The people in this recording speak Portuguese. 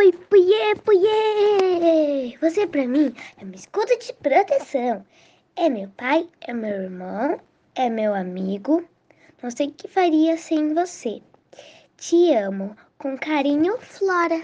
Oi, puiê, puiê! Você pra mim é um escudo de proteção. É meu pai, é meu irmão, é meu amigo. Não sei o que faria sem você. Te amo. Com carinho, Flora.